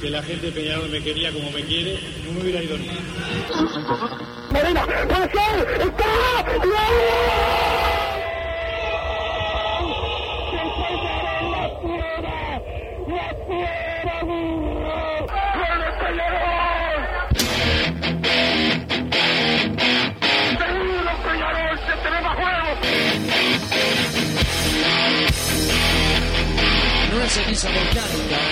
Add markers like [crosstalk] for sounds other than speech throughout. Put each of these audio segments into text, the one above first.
que la gente de Peñarol me quería como me quiere, no me hubiera ido ni. Medina, puede ser, está, ceniza volcánica en la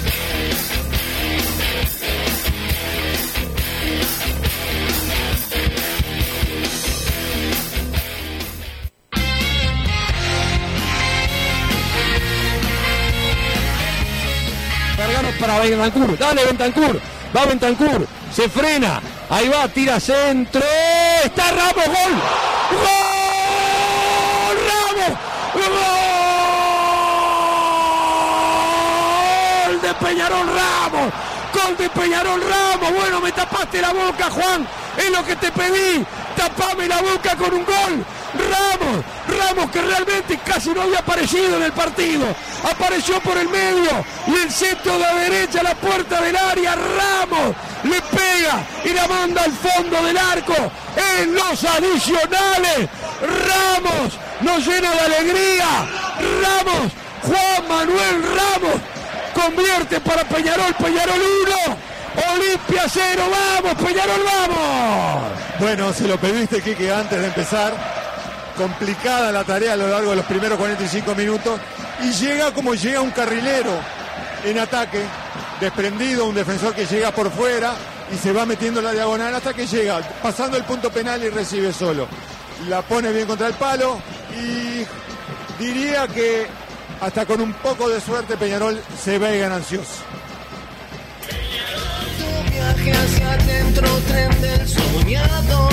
Para Bentancur. Dale, Bentancur. Va Bentancur. Se frena. Ahí va, tira centro. Está Ramos. Gol. Gol. Ramos. Gol de Peñarol Ramos. Gol de Peñarol Ramos. Bueno, me tapaste la boca, Juan. Es lo que te pedí. Tapame la boca con un gol. Ramos, Ramos que realmente casi no había aparecido en el partido. Apareció por el medio y el centro de derecha a la puerta del área. Ramos le pega y la manda al fondo del arco en los adicionales. Ramos nos llena de alegría. Ramos, Juan Manuel Ramos convierte para Peñarol, Peñarol 1. Olimpia 0, vamos, Peñarol, vamos. Bueno, se lo pediste, Kike, antes de empezar. Complicada la tarea a lo largo de los primeros 45 minutos. Y llega como llega un carrilero en ataque, desprendido, un defensor que llega por fuera y se va metiendo en la diagonal hasta que llega, pasando el punto penal y recibe solo. La pone bien contra el palo y diría que hasta con un poco de suerte Peñarol se ve ganancioso. viaje hacia adentro, tren del soñador.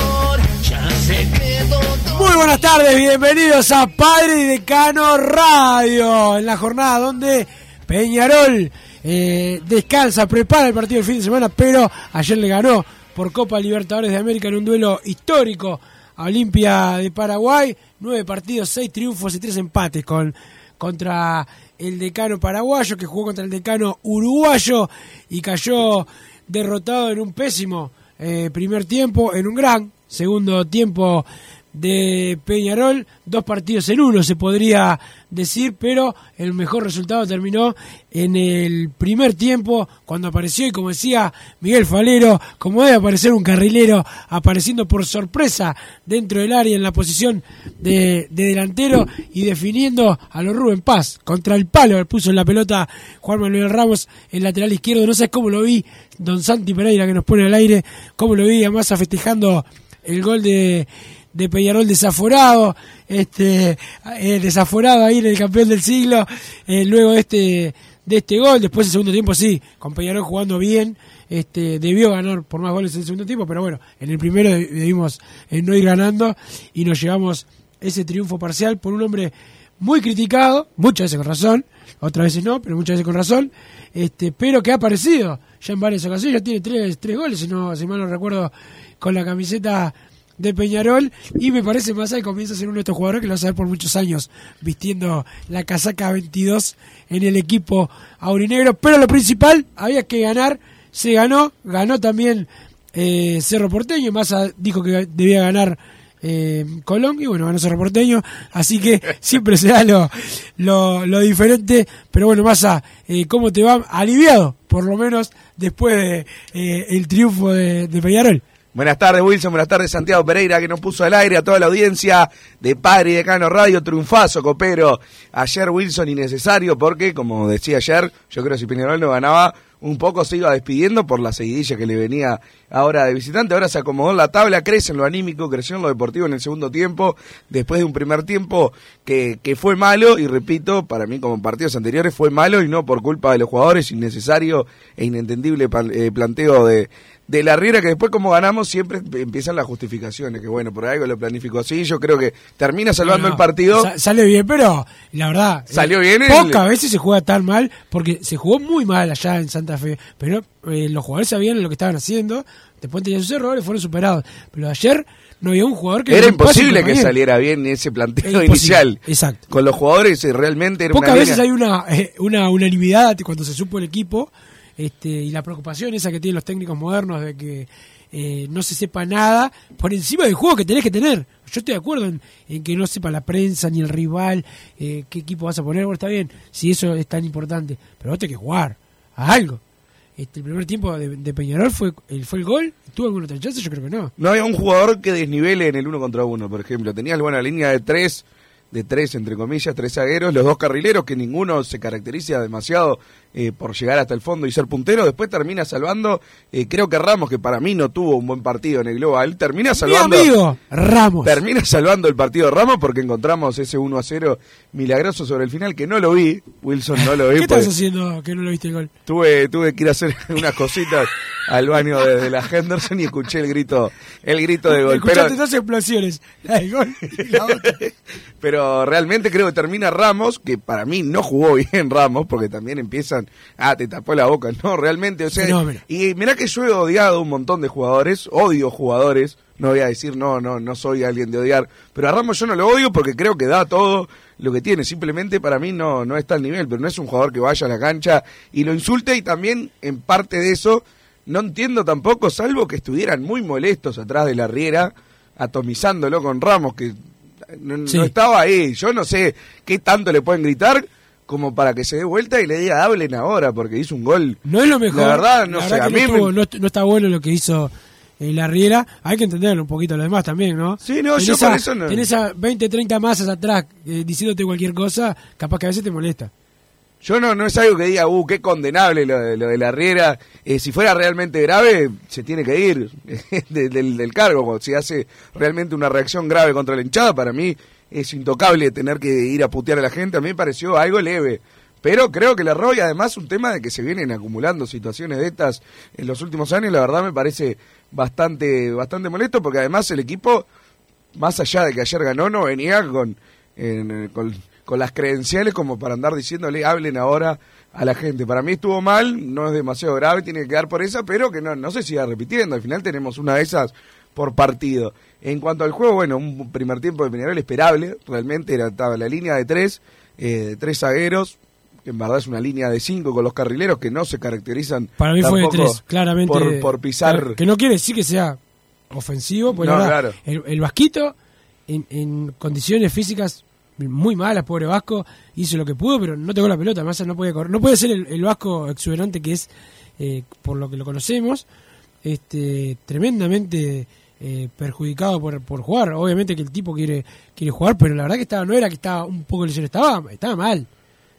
Muy buenas tardes, bienvenidos a Padre y Decano Radio, en la jornada donde Peñarol eh, descansa, prepara el partido del fin de semana, pero ayer le ganó por Copa Libertadores de América en un duelo histórico a Olimpia de Paraguay, nueve partidos, seis triunfos y tres empates con contra el decano paraguayo que jugó contra el decano uruguayo y cayó derrotado en un pésimo eh, primer tiempo, en un gran segundo tiempo de Peñarol, dos partidos en uno se podría decir, pero el mejor resultado terminó en el primer tiempo cuando apareció y como decía Miguel Falero, como debe aparecer un carrilero apareciendo por sorpresa dentro del área en la posición de, de delantero y definiendo a los Rubén Paz contra el palo, puso en la pelota Juan Manuel Ramos el lateral izquierdo, no sé cómo lo vi, Don Santi Pereira que nos pone al aire, cómo lo vi además festejando el gol de de Peñarol desaforado, este eh, desaforado ahí en el campeón del siglo, eh, luego este de este gol, después el segundo tiempo sí, con Peñarol jugando bien, este debió ganar por más goles en el segundo tiempo, pero bueno, en el primero debimos eh, no ir ganando y nos llevamos ese triunfo parcial por un hombre muy criticado, muchas veces con razón, otras veces no, pero muchas veces con razón, este, pero que ha aparecido ya en varias ocasiones, ya tiene tres, tres goles, si no, si mal no recuerdo, con la camiseta de Peñarol. Y me parece más que comienza a ser uno de estos jugadores que lo hacer por muchos años vistiendo la casaca 22 en el equipo aurinegro, pero lo principal había que ganar, se ganó, ganó también eh, Cerro Porteño, Massa dijo que debía ganar eh, Colón y bueno, ganó Cerro Porteño, así que [laughs] siempre se da lo, lo, lo diferente, pero bueno, Massa, eh, ¿cómo te va? Aliviado, por lo menos después de eh, el triunfo de, de Peñarol. Buenas tardes, Wilson. Buenas tardes, Santiago Pereira, que nos puso al aire a toda la audiencia de Padre y Decano Radio. Triunfazo, copero. Ayer, Wilson, innecesario, porque, como decía ayer, yo creo que si Peñarol no ganaba, un poco se iba despidiendo por la seguidilla que le venía ahora de visitante. Ahora se acomodó en la tabla, crece en lo anímico, creció en lo deportivo en el segundo tiempo, después de un primer tiempo que, que fue malo, y repito, para mí como en partidos anteriores fue malo y no por culpa de los jugadores, innecesario e inentendible eh, planteo de, de la Riera que después como ganamos siempre empiezan las justificaciones, que bueno, por algo lo planificó así, yo creo que termina salvando No, no, el partido. sa- sale bien, pero la verdad. Salió eh, bien el- Pocas veces se juega tan mal, porque se jugó muy mal allá en Santa Fe. Pero eh, los jugadores sabían lo que estaban haciendo. Después tenían sus errores, fueron superados. Pero ayer no había un jugador que. Era imposible que saliera bien ese planteo inicial. exacto. Con los jugadores eh, realmente era Pocas una veces hay una, eh, una unanimidad cuando se supo el equipo este, y la preocupación esa que tienen los técnicos modernos de que eh, no se sepa nada por encima del juego que tenés que tener. Yo estoy de acuerdo en, que no sepa la prensa ni el rival eh, qué equipo vas a poner. Bueno, está bien, si eso es tan importante, pero vos tenés que jugar a algo. Este, el primer tiempo de, de Peñarol fue el, fue el gol. ¿Tuvo alguna otra chance? Yo creo que no. No había un jugador que desnivele en el uno contra uno, por ejemplo. Tenías buena línea de tres, de tres entre comillas, tres zagueros, los dos carrileros, que ninguno se caracteriza demasiado eh, por llegar hasta el fondo y ser puntero. Después termina salvando, eh, creo que Ramos, que para mí no tuvo un buen partido en el global, termina Mi salvando. amigo Ramos. Termina salvando el partido de Ramos porque encontramos ese 1 a 0 milagroso sobre el final que no lo vi. Wilson no lo [laughs] vi. ¿Qué estás haciendo que no lo viste el gol? Tuve, tuve que ir a hacer [laughs] unas cositas al baño de, de la Henderson y escuché el grito, el grito de gol. Pero, Escuchaste dos explosiones. La gol y la otra. [laughs] pero realmente creo que termina Ramos, que para mí no jugó bien Ramos, porque también empiezan, ah, te tapó la boca. [laughs] No, realmente, o sea, Fenómeno. y mirá que yo he odiado un montón de jugadores, odio jugadores, no voy a decir, no, no, no soy alguien de odiar, pero a Ramos yo no lo odio porque creo que da todo lo que tiene, simplemente para mí no, no está al nivel, pero no es un jugador que vaya a la cancha y lo insulte y también en parte de eso no entiendo tampoco, salvo que estuvieran muy molestos atrás de la riera, atomizándolo con Ramos, que no, no estaba ahí, yo no sé qué tanto le pueden gritar como para que se dé vuelta y le diga hablen ahora porque hizo un gol. No es lo mejor. La verdad, no La sé, a mí no, me- no, no está bueno lo que hizo eh, la Riera. Hay que entenderlo un poquito lo demás también, ¿no? Sí, no, yo Tenés por a- eso no- Tenés a 20, 30 masas atrás eh, diciéndote cualquier cosa, capaz que a veces te molesta. Yo no, no es algo que diga, uh, qué condenable lo de, lo de la Riera. Eh, si fuera realmente grave, se tiene que ir [laughs] de- del, del cargo. Si hace realmente una reacción grave contra la hinchada, para mí es intocable tener que ir a putear a la gente. A mí me pareció algo leve. Pero creo que el error y además un tema de que se vienen acumulando situaciones de estas en los últimos años, la verdad me parece bastante, bastante molesto porque además el equipo, más allá de que ayer ganó, no venía con, en- con, con las credenciales como para andar diciéndole hablen ahora a la gente. Para mí estuvo mal, no es demasiado grave, tiene que quedar por esa, pero que no, no se siga repitiendo. Al final tenemos una de esas por partido. En cuanto al juego, bueno, un primer tiempo de Peñarol esperable, realmente era, estaba la línea de tres, eh, de tres zagueros, que en verdad es una línea de cinco con los carrileros que no se caracterizan Para mí fue de tres, claramente. por, por pisar Claro, Que no quiere decir que sea ofensivo, porque No, claro. el, el Vasquito, en, en condiciones físicas muy malas, pobre Vasco, hizo lo que pudo, pero no tocó la pelota, además no puede correr. No puede ser el, el Vasco exuberante que es, eh, por lo que lo conocemos, este tremendamente eh, perjudicado por, por jugar. Obviamente que el tipo quiere quiere jugar, pero la verdad que estaba no era que estaba un poco lesionado, estaba, estaba mal.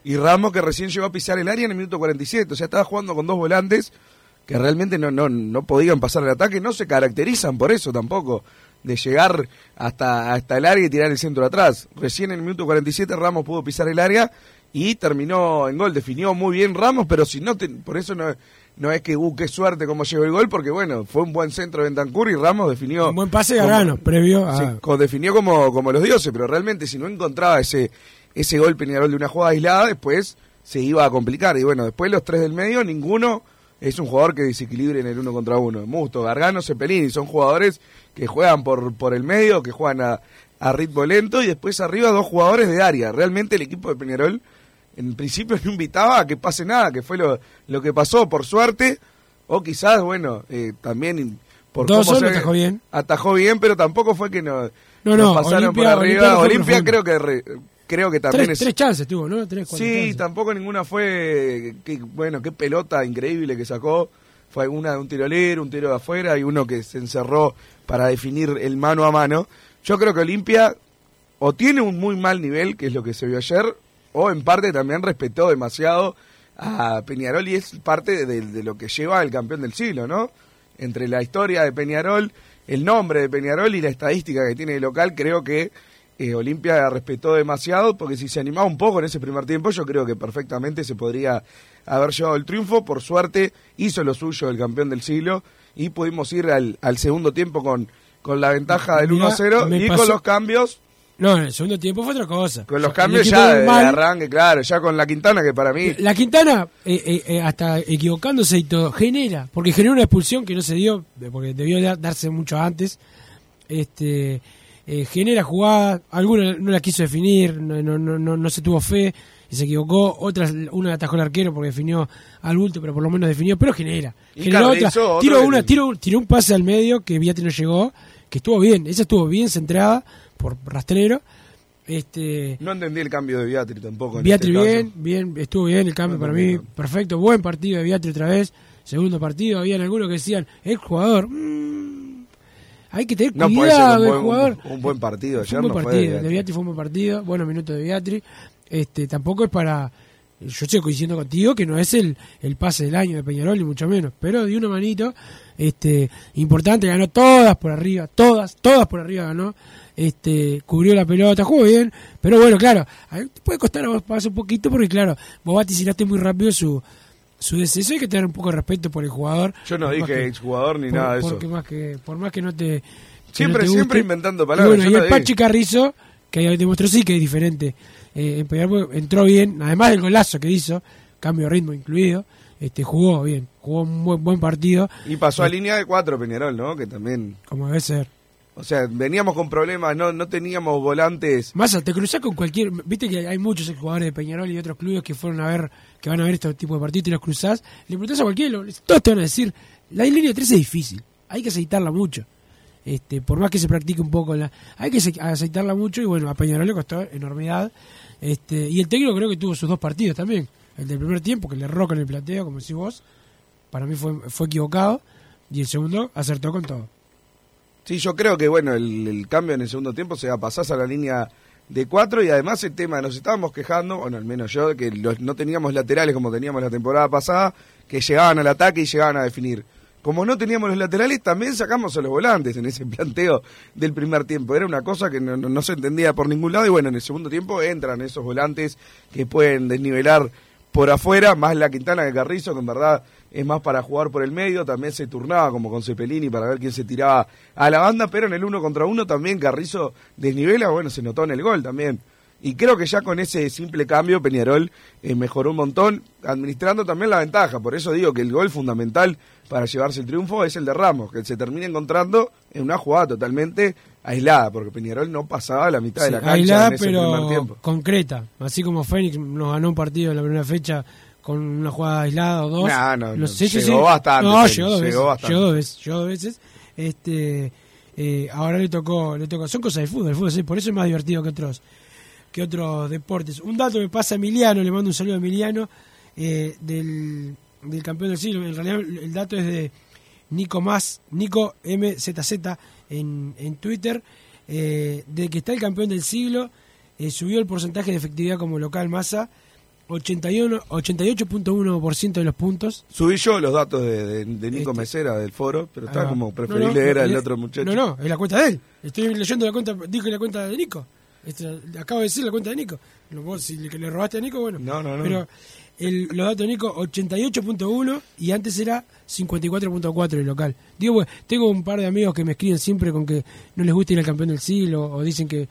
Y Ramos que recién llegó a pisar el área en el minuto 47, o sea, estaba jugando con dos volantes que realmente no, no, no podían pasar el ataque, no se caracterizan por eso tampoco, de llegar hasta, hasta el área y tirar el centro atrás. Recién en el minuto 47 Ramos pudo pisar el área y terminó en gol, definió muy bien Ramos, pero si no, por eso no, no es que, uh, qué suerte cómo llegó el gol, porque bueno, fue un buen centro de Bentancur y Ramos definió... Un buen pase de Gargano, previo a... Sí, definió como, como los dioses, pero realmente si no encontraba ese, ese gol Peñarol de una jugada aislada, después se iba a complicar. Y bueno, después los tres del medio, ninguno es un jugador que desequilibre en el uno contra uno. Musto, Gargano, Cepelini, son jugadores que juegan por, por el medio, que juegan a, a ritmo lento, y después arriba dos jugadores de área. Realmente el equipo de Peñarol en principio no invitaba a que pase nada, que fue lo, lo que pasó por suerte, o quizás, bueno, eh, también por Dos cómo atajó bien. atajó bien, pero tampoco fue que no, No, nos no, pasaron Olimpia- por arriba. Olimpia creo que re- creo que también Tres, es tres chances tuvo, ¿no? Tres, Sí, chances. tampoco ninguna fue que, bueno, qué pelota increíble que sacó. Fue una de un tiro libre, un tiro de afuera y uno que se encerró para definir el mano a mano. Yo creo que Olimpia o tiene un muy mal nivel, que es lo que se vio ayer, o en parte también respetó demasiado a Peñarol y es parte de, de lo que lleva el campeón del siglo, ¿no? Entre la historia de Peñarol, el nombre de Peñarol y la estadística que tiene de local, creo que eh, Olimpia respetó demasiado, porque si se animaba un poco en ese primer tiempo, yo creo que perfectamente se podría haber llevado el triunfo. Por suerte, hizo lo suyo el campeón del siglo y pudimos ir al, al segundo tiempo con, con la ventaja del Mirá, 1-0 me y pasó- con los cambios, No, en el segundo tiempo fue otra cosa. con O los sea, cambios ya de, arranque, claro, ya con la Quintana que para mí... La Quintana, eh, eh, eh, hasta equivocándose y todo, genera, porque generó una expulsión que no se dio, porque debió da- darse mucho antes. Este eh, genera jugadas, alguna no la quiso definir, no, no, no, no, se tuvo fe y se equivocó, otras, una atajó el arquero porque definió al bulto, pero por lo menos definió, pero genera. Y Generó otra, tiró, una, tiró, tiró un pase al medio que Viati no llegó, que estuvo bien, esa estuvo bien centrada por rastrero. Este, No entendí el cambio de Beatriz tampoco. en Beatri este caso. bien, bien, estuvo bien el cambio No, para no, mí, no. perfecto, buen partido de Beatri otra vez, segundo partido, habían algunos que decían, el jugador, mm, hay que tener cuidado el buen, jugador. un, un buen partido. Ayer un buen no fue partido, de. Beatri fue un buen partido, buenos minutos de Beatri, este, tampoco es para, yo estoy coincidiendo contigo que no es el, el pase del año de Peñarol ni mucho menos, pero de una manito, este, importante, ganó todas por arriba, todas, todas por arriba ganó, este, cubrió la pelota, jugó bien, pero bueno, claro, a te puede costar a vos pasar un poquito porque claro, vos vaticinaste muy rápido su, su descenso, hay que tener un poco de respeto por el jugador. Yo no dije exjugador ni por- nada de eso. más que, por más que no te... que Siempre- no te siempre inventando Y palabras, bueno, yo y el. Pachi Carrizo, que ahí demostró sí que es diferente. Eh, entró bien, además del golazo que hizo, cambio de ritmo incluido, este jugó bien, jugó un buen, buen partido, Y pasó a línea de cuatro Peñarol, ¿no? Que también... como debe ser. O sea, veníamos con problemas, no, no teníamos volantes. Massa, te cruzás con cualquier. Viste que hay muchos jugadores de Peñarol y otros clubes que fueron a ver, que van a ver este tipo de partidos y los cruzás. Le preguntás a cualquiera, todos te van a decir: la línea 3 es difícil, hay que aceitarla mucho. Este, por más que se practique un poco, la, hay que aceitarla mucho y bueno, a Peñarol le costó enormidad. Este, y el técnico creo que tuvo sus dos partidos también. El del primer tiempo, que le erró con el plateo, como decís vos, para mí fue, fue equivocado. Y el segundo acertó con todo. Sí, yo creo que, bueno, el, cambio en el segundo tiempo se va a pasar a la línea de cuatro y además el tema, nos estábamos quejando, bueno, al menos yo, que no teníamos laterales como teníamos la temporada pasada, que llegaban al ataque y llegaban a definir. Como no teníamos los laterales, también sacamos a los volantes en ese [laughs] planteo del primer tiempo. Era una cosa que no- no se entendía por ningún lado y bueno, en el segundo tiempo entran esos volantes que pueden desnivelar por afuera, más la Quintana que Carrizo, que en verdad es más para jugar por el medio, también se turnaba como con Cepelini para ver quién se tiraba a la banda, pero en el uno contra uno también Carrizo desnivela, bueno, se notó en el gol también. Y creo que ya con ese simple cambio Peñarol eh, mejoró un montón, administrando también la ventaja. Por eso digo que el gol fundamental para llevarse el triunfo es el de Ramos, que se termina encontrando en una jugada totalmente aislada, porque Peñarol no pasaba la mitad de la cancha aislada, en ese primer pero tiempo. concreta. Así como Fénix nos ganó un partido en la primera fecha con una jugada aislada o dos. No, no, no, sé, llegó sí. bastante, No, llegó dos veces. bastante. Llegó dos veces. Llegó dos veces. Este, eh, ahora le tocó, le tocó. Son cosas de fútbol, el fútbol, sí, por eso es más divertido que otros que otros deportes. Un dato me pasa a Emiliano, le mando un saludo a Emiliano, eh, del, del campeón del siglo. En realidad el dato es de Nico Más, Nico MZZ en, en Twitter, eh, de que está el campeón del siglo, eh, subió el porcentaje de efectividad como local masa, 81 88.1% de los puntos. Subí yo los datos de, de- de Nico Este- Mesera del foro, pero está Ah, como preferible no, era el otro muchacho. No, no, es la cuenta de él. Estoy leyendo la cuenta, dije la cuenta de Nico. Este, acabo de decir la cuenta de Nico. Vos, si le, le robaste a Nico, bueno. No, no, no. Pero el, los datos de Nico, 88.1 y antes era 54.4 el local. Digo, tengo un par de amigos que me escriben siempre con que no les gusta ir al campeón del siglo o dicen que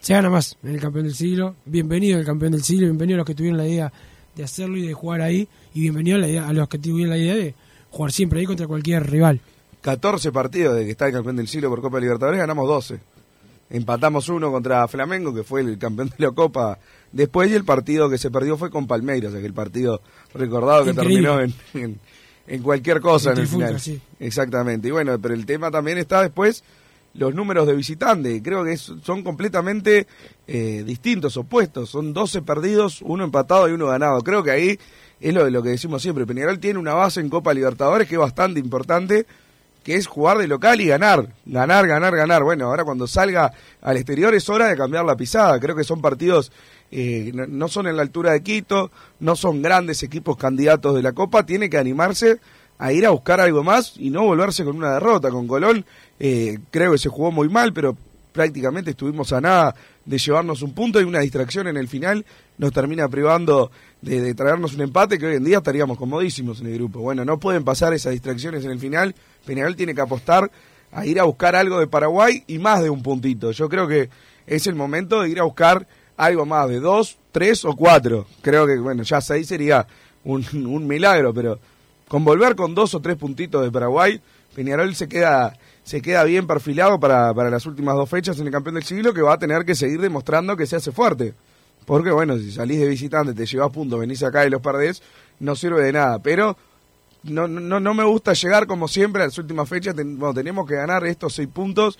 se gana más en el campeón del siglo. Bienvenido al campeón del siglo, bienvenido a los que tuvieron la idea de hacerlo y de jugar ahí y bienvenido a, la idea- a los que tuvieron la idea de jugar siempre ahí contra cualquier rival. 14 partidos de que está el campeón del siglo por Copa Libertadores, ganamos 12. Empatamos uno contra Flamengo, que fue el campeón de la Copa después, y el partido que se perdió fue con Palmeiras, aquel partido recordado que terminó en, en, en cualquier cosa En en el final. sí. Exactamente. Y bueno, pero el tema también está después los números de visitante. Creo que es- son completamente eh, distintos, opuestos. Son 12 perdidos, uno empatado y uno ganado. Creo que ahí es lo, lo que decimos siempre. Peñarol tiene una base en Copa Libertadores que es bastante importante, que es jugar de local y ganar. Ganar, ganar, ganar. Bueno, ahora cuando salga al exterior es hora de cambiar la pisada. Creo que son partidos... eh, no, son en la altura de Quito, no son grandes equipos candidatos de la Copa, tiene que animarse a ir a buscar algo más y no volverse con una derrota. Con Colón eh, creo que se jugó muy mal, pero prácticamente estuvimos a nada de llevarnos un punto y una distracción en el final nos termina privando de, de traernos un empate que hoy en día estaríamos comodísimos en el grupo. Bueno, no pueden pasar esas distracciones en el final. Peñarol tiene que apostar a ir a buscar algo de Paraguay y más de un puntito. Yo creo que es el momento de ir a buscar algo más de dos, tres o cuatro. Creo que, bueno, ya seis sería un, [laughs] un milagro, pero con volver con dos o tres puntitos de Paraguay, Peñarol se queda se queda bien perfilado para, para las últimas dos fechas en el campeón del siglo que va a tener que seguir demostrando que se hace fuerte. Porque bueno, si salís de visitante, te llevas puntos, venís acá y los perdés, no sirve de nada. Pero no, no, no me gusta llegar como siempre a las últimas fechas. Ten- tenemos que ganar estos seis puntos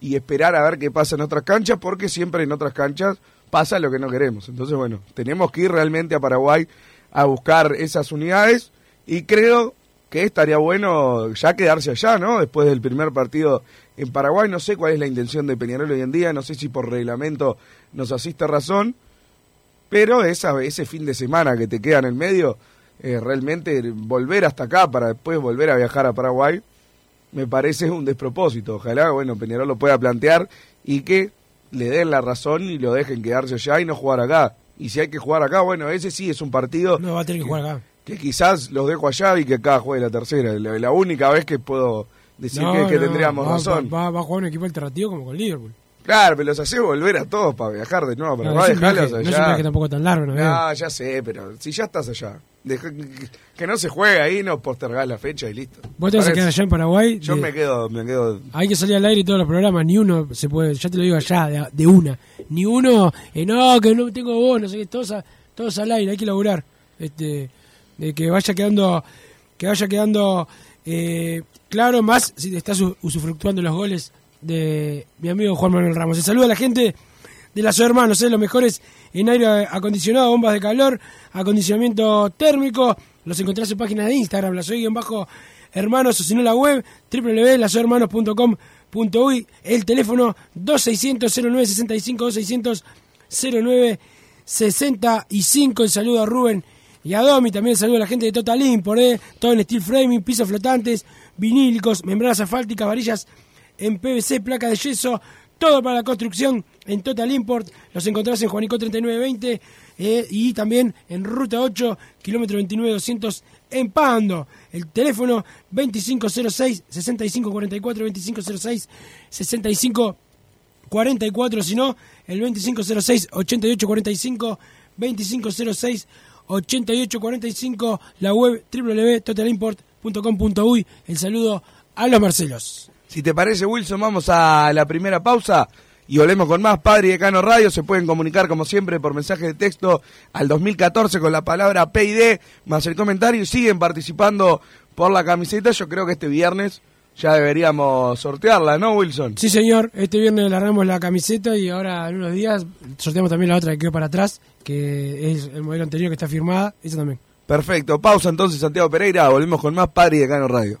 y esperar a ver qué pasa en otras canchas, porque siempre en otras canchas pasa lo que no queremos. Entonces, bueno, tenemos que ir realmente a Paraguay a buscar esas unidades y creo que estaría bueno ya quedarse allá, ¿no? Después del primer partido en Paraguay, no sé cuál es la intención de Peñarol hoy en día, no sé si por reglamento nos asiste razón, pero esa, ese fin de semana que te queda en el medio, eh, realmente volver hasta acá para después volver a viajar a Paraguay, me parece un despropósito. Ojalá, bueno, Peñarol lo pueda plantear y que le den la razón y lo dejen quedarse allá y no jugar acá. Y si hay que jugar acá, bueno, ese sí es un partido No va a tener que jugar acá. que quizás los dejo allá y que acá juegue la tercera. La, la única vez que puedo decir No, que, que no, tendríamos va, razón. Va, va a jugar un equipo alternativo como con Liverpool. Claro, pero los hace volver a todos para viajar de nuevo. Pero No, es un dejarlos viaje- no allá. es un viaje tampoco tan largo, ¿no? No, ya sé, pero si ya estás allá, deja- que, no se juegue ahí, no postergás la fecha y listo. Vos te vas a quedar allá en Paraguay. Yo de- me quedo, me quedo. Hay que salir al aire y todos los programas, ni uno se puede, ya te lo digo allá, de, de una. Ni uno, eh, no, que no tengo voz, no sé qué, todos, a- todos al aire, hay que laburar. Este, de que vaya quedando, que vaya quedando eh, claro, más si estás u- usufructuando los goles de mi amigo Juan Manuel Ramos. Se saluda a la gente de las hermanos, ¿eh? los mejores en aire acondicionado, bombas de calor, acondicionamiento térmico. Los encontrás en páginas de Instagram, la soy en bajo hermanos, o si no la web, www.lasohermanos.com.uy, el teléfono 2600 0965 2600 0965. El saludo a Rubén y a Domi, también el saludo a la gente de Total Import, ¿eh? todo en steel framing, pisos flotantes, vinílicos, membranas asfálticas, varillas en PVC, placa de yeso, todo para la construcción en Total Import. Los encontrás en Juanico 3920 eh, y también en Ruta 8, kilómetro 29200 en Pando. El teléfono 2506-6544, 2506-6544, si no, el 2506-8845, 2506-8845, la web www.totalimport.com.uy. El saludo a los Marcelos. Si te parece, Wilson, vamos a la primera pausa y volvemos con más Padre y Decano Radio. Se pueden comunicar, como siempre, por mensaje de texto al 2014 con la palabra PID más el comentario y siguen participando por la camiseta. Yo creo que este viernes ya deberíamos sortearla, ¿no, Wilson? Sí, señor. Este viernes largamos la camiseta y ahora en unos días sorteamos también la otra que quedó para atrás, que es el modelo anterior que está firmada. Esa también. Perfecto. Pausa entonces, Santiago Pereira. Volvemos con más Padre y Decano Radio.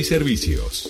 servicios.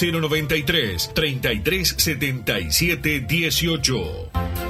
093 33 77 18.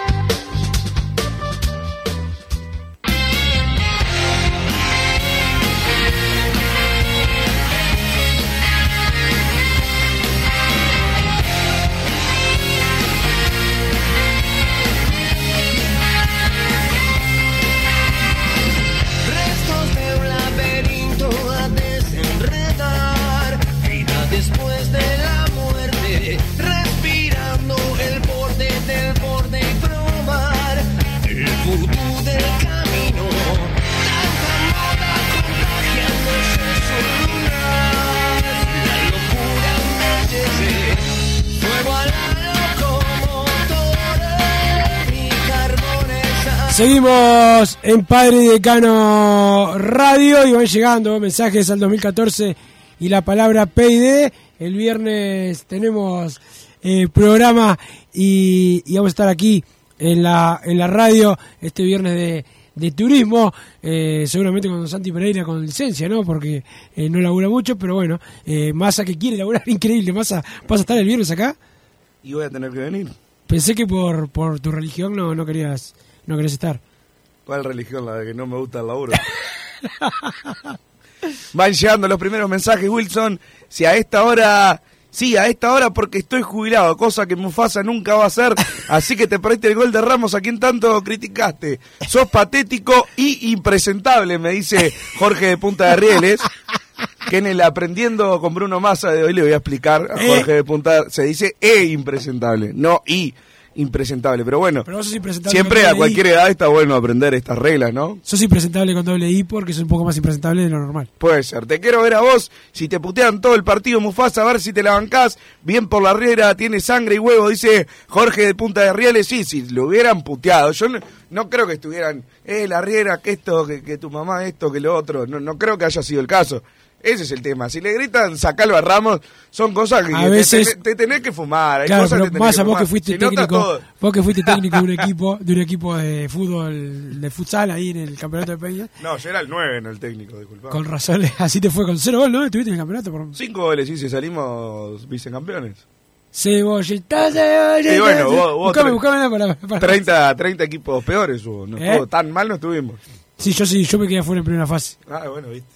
En Padre y Decano Radio y van llegando mensajes al 2014 y la palabra PID. El viernes tenemos eh, programa y, y vamos a estar aquí en la, en la radio este viernes de, de turismo, eh, seguramente con Santi Pereira con licencia, ¿no? Porque eh, no labura mucho, pero bueno, Massa que quiere laburar, [laughs] increíble. Massa, ¿vas a estar el viernes acá? Y voy a tener que venir. Pensé que por, por tu religión no, no querías no querías estar. ¿Cuál religión? La de que no me gusta el laburo. [laughs] Van llegando los primeros mensajes, Wilson. Si a esta hora Sí, a esta hora porque estoy jubilado, cosa que Mufasa nunca va a hacer, así que te perdiste el gol de Ramos a quien tanto criticaste. Sos patético y impresentable, me dice Jorge de Punta de Rieles. Que en el aprendiendo con Bruno Massa de hoy le voy a explicar a Eh. Jorge de Punta, se dice e impresentable, no y impresentable. Pero bueno, Pero vos sos impresentable siempre a cualquier I. edad está bueno aprender estas reglas, ¿no? Sos impresentable con doble I porque sos un poco más impresentable de lo normal. Puede ser. Te quiero ver a vos. Si te putean todo el partido, Mufasa, a ver si te la bancás. Bien por la riera, tiene sangre y huevo, dice Jorge de Punta de Rieles. Sí, si lo hubieran puteado. Yo no, no creo que estuvieran, eh, la riera, que esto, que, que tu mamá, esto, que lo otro. No, no creo que haya sido el caso. Ese es el tema. Si le gritan sacalo a Ramos, son cosas que A te, veces- tenés, te tenés que fumar. Hay Claro, cosas pero que tenés más a que vos que fuiste Si técnico, vos que fuiste técnico de un [laughs] equipo, de un equipo de fútbol, de futsal ahí en el campeonato de Peña, No, yo era el 9 en el técnico, disculpa. con razón, [laughs] así te fue con cero gol, ¿no? Estuviste en el campeonato por Cinco goles hice, salimos vicecampeones. cebollita, cebollita. Y bueno, vos, vos buscame, buscame para, para- 30, 30 equipos peores hubo. No ¿Eh? tan mal no estuvimos. Sí, yo sí, yo me quedé afuera en primera fase. Ah, bueno, viste.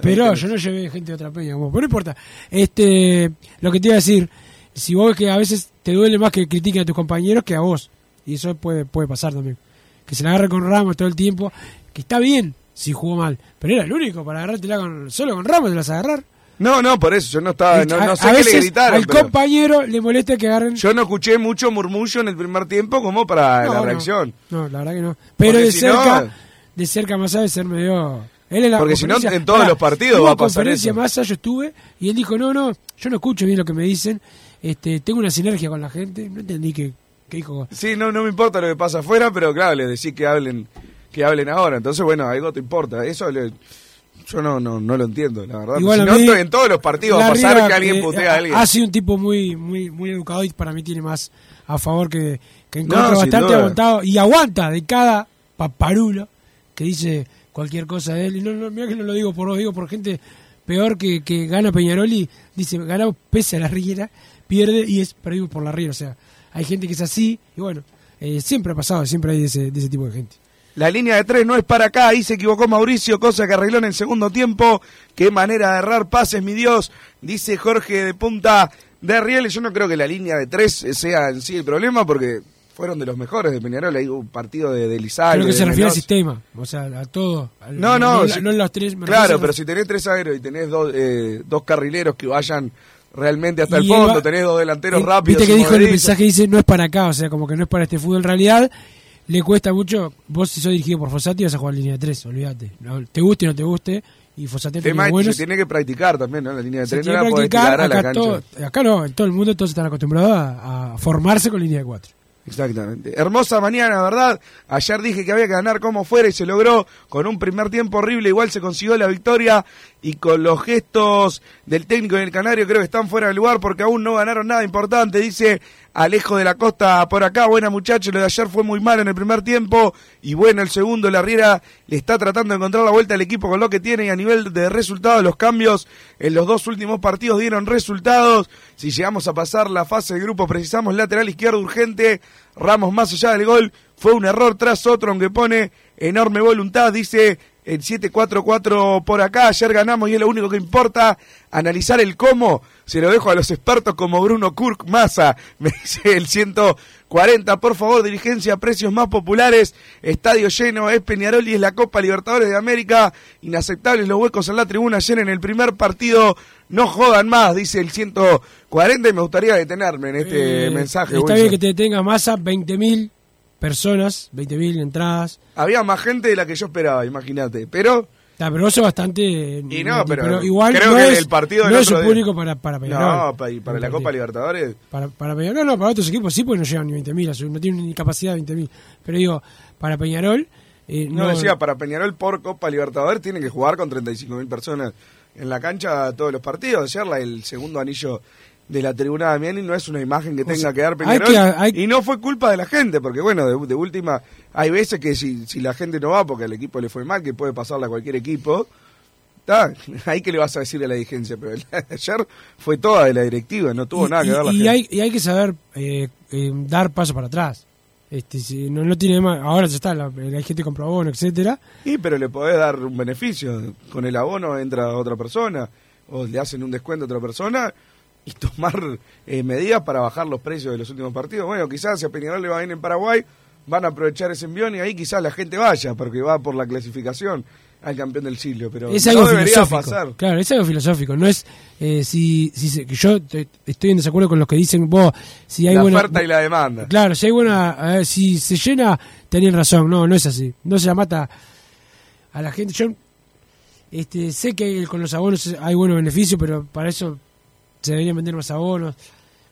Pero yo no llevé gente de otra peña, como, pero no importa. Este, lo que te iba a decir, si vos ves que a veces te duele más que critiquen a tus compañeros que a vos, y eso puede, puede pasar también. Que se la agarre con Ramos todo el tiempo, que está bien si jugó mal, pero era el único para agarrártela con, solo con Ramos te la vas a agarrar. No, no, por eso, yo no estaba, no, sé a qué le veces gritaron. al pero compañero le molesta que agarren. Yo no escuché mucho murmullo en el primer tiempo como para No, la reacción. No, la verdad que no. Pero Porque de si cerca, de cerca más de ser medio. Él en la Porque si no, en todos los partidos va a pasar conferencia eso. Massa, yo estuve y él dijo, no, no, yo no escucho bien lo que me dicen, este, tengo una sinergia con la gente, no entendí que, que dijo. Sí, no, no me importa lo que pasa afuera, pero claro, les decís que hablen, que hablen ahora. Entonces, bueno, algo te importa. Eso le- yo no, no, no lo entiendo, la verdad. Igual Si no, mí- en todos los partidos va a pasar que alguien eh, putea a alguien. Ha sido un tipo muy, muy, muy educado y para mí tiene más a favor que, que en contra, bastante aguantado y aguanta de cada paparulo que dice cualquier cosa de él. Y no, no, mira que no lo digo por vos, digo por gente peor que, que gana Peñarol y dice, ganamos pese a la riera, pierde y es perdimos por la riera. O sea, hay gente que es así y bueno, eh, siempre ha pasado, siempre hay de ese, ese tipo de gente. La línea de tres no es para acá, ahí se equivocó Mauricio, cosa que arregló en el segundo tiempo. Qué manera de errar pases, mi Dios, dice Jorge de Punta de Rieles. Yo no creo que la línea de tres sea en sí el problema, porque fueron de los mejores de Peñarol. Hay un partido de, de Lizalde, Creo que se refiere al sistema, o sea, a todo. al- No, no, no, si- no los tres. Claro, pero si tenés tres aéreos y tenés dos, eh, dos carrileros que vayan realmente hasta el Y fondo, va- tenés dos delanteros Eh, rápidos. Viste que dijo en el mensaje, dice, no es para acá, o sea, como que no es para este fútbol. En realidad, le cuesta mucho. Vos, si sos dirigido por Fossati, vas a jugar línea de tres, olvídate. No, te guste o no te guste, y Fossati Tema buenos. se tiene que practicar también, ¿no? La línea de Se tres no la podés tirar a la cancha. todo- acá no, en todo el mundo todos están acostumbrados a, a formarse con línea de cuatro. Exactamente. Hermosa mañana, ¿verdad? Ayer dije que había que ganar como fuera y se logró con un primer tiempo horrible. Igual se consiguió la victoria y con los gestos del técnico del Canario creo que están fuera de lugar porque aún no ganaron nada importante. Dice Alejo de la Costa por acá. Buena muchachos, lo de ayer fue muy mal en el primer tiempo y bueno, el segundo la Riera le está tratando de encontrar la vuelta al equipo con lo que tiene y a nivel de resultados los cambios en los dos últimos partidos dieron resultados. Si llegamos a pasar la fase de grupo precisamos lateral izquierdo urgente. Ramos más allá del gol fue un error tras otro aunque pone enorme voluntad, dice el 7-4-4 por acá, ayer ganamos y es lo único que importa, analizar el cómo, se lo dejo a los expertos como Bruno Kurk Massa, [laughs] me dice el 140, por favor, dirigencia, precios más populares, estadio lleno, es Peñarol y es la Copa Libertadores de América, inaceptables los huecos en la tribuna. Ayer en el primer partido, no jodan más, dice el 140 y me gustaría detenerme en este Eh, mensaje. Está Wilson. bien que te detenga masa, 20.000 personas, 20.000 entradas. Había más gente de la que yo esperaba, imagínate, pero... Ah, pero eso es bastante. Y no, pero, igual creo no que es, el partido no es un día- público para, para Peñarol. No, pa- y para la Copa Libertadores. Para, para Peñarol, no, para otros equipos sí, porque no llegan ni 20.000, a su- no tienen ni capacidad de 20.000. Pero digo, para Peñarol. eh, No, decía, para Peñarol por Copa Libertadores tiene que jugar con 35.000 personas en la cancha todos los partidos. La- el segundo anillo de la tribuna de Miani no es una imagen que tenga sea, que dar hay Peñarol. que- hay- Y no fue culpa de la gente, porque bueno, de, de última, hay veces que si, si la gente no va porque al equipo le fue mal, que puede pasarle a cualquier equipo, está, [laughs] ahí que le vas a decir a la dirigencia. Pero la [laughs] de ayer fue toda de la directiva, no tuvo y, nada que y- ver la y gente. hay, y hay que saber eh, eh, dar paso para atrás. Este, si no, no tiene más, ahora ya está, la, hay gente con pro bono, etcétera Y pero le podés dar un beneficio. Con el abono entra otra persona o le hacen un descuento a otra persona y tomar eh, medidas para bajar los precios de los últimos partidos. Bueno, quizás si a Peñarol le va bien en Paraguay, van a aprovechar ese envión y ahí quizás la gente vaya, porque va por la clasificación al campeón del siglo, pero es algo no debería filosófico. pasar. Claro, es algo filosófico. No es eh, si, si yo te- estoy en desacuerdo con los que dicen vos si hay la buena oferta y la demanda. Claro, si hay buena, ver, si se llena, tenían razón. No, no es así. No se la mata a la gente. Yo este, sé que con los abonos hay buenos beneficios, pero para eso se deberían vender más abonos.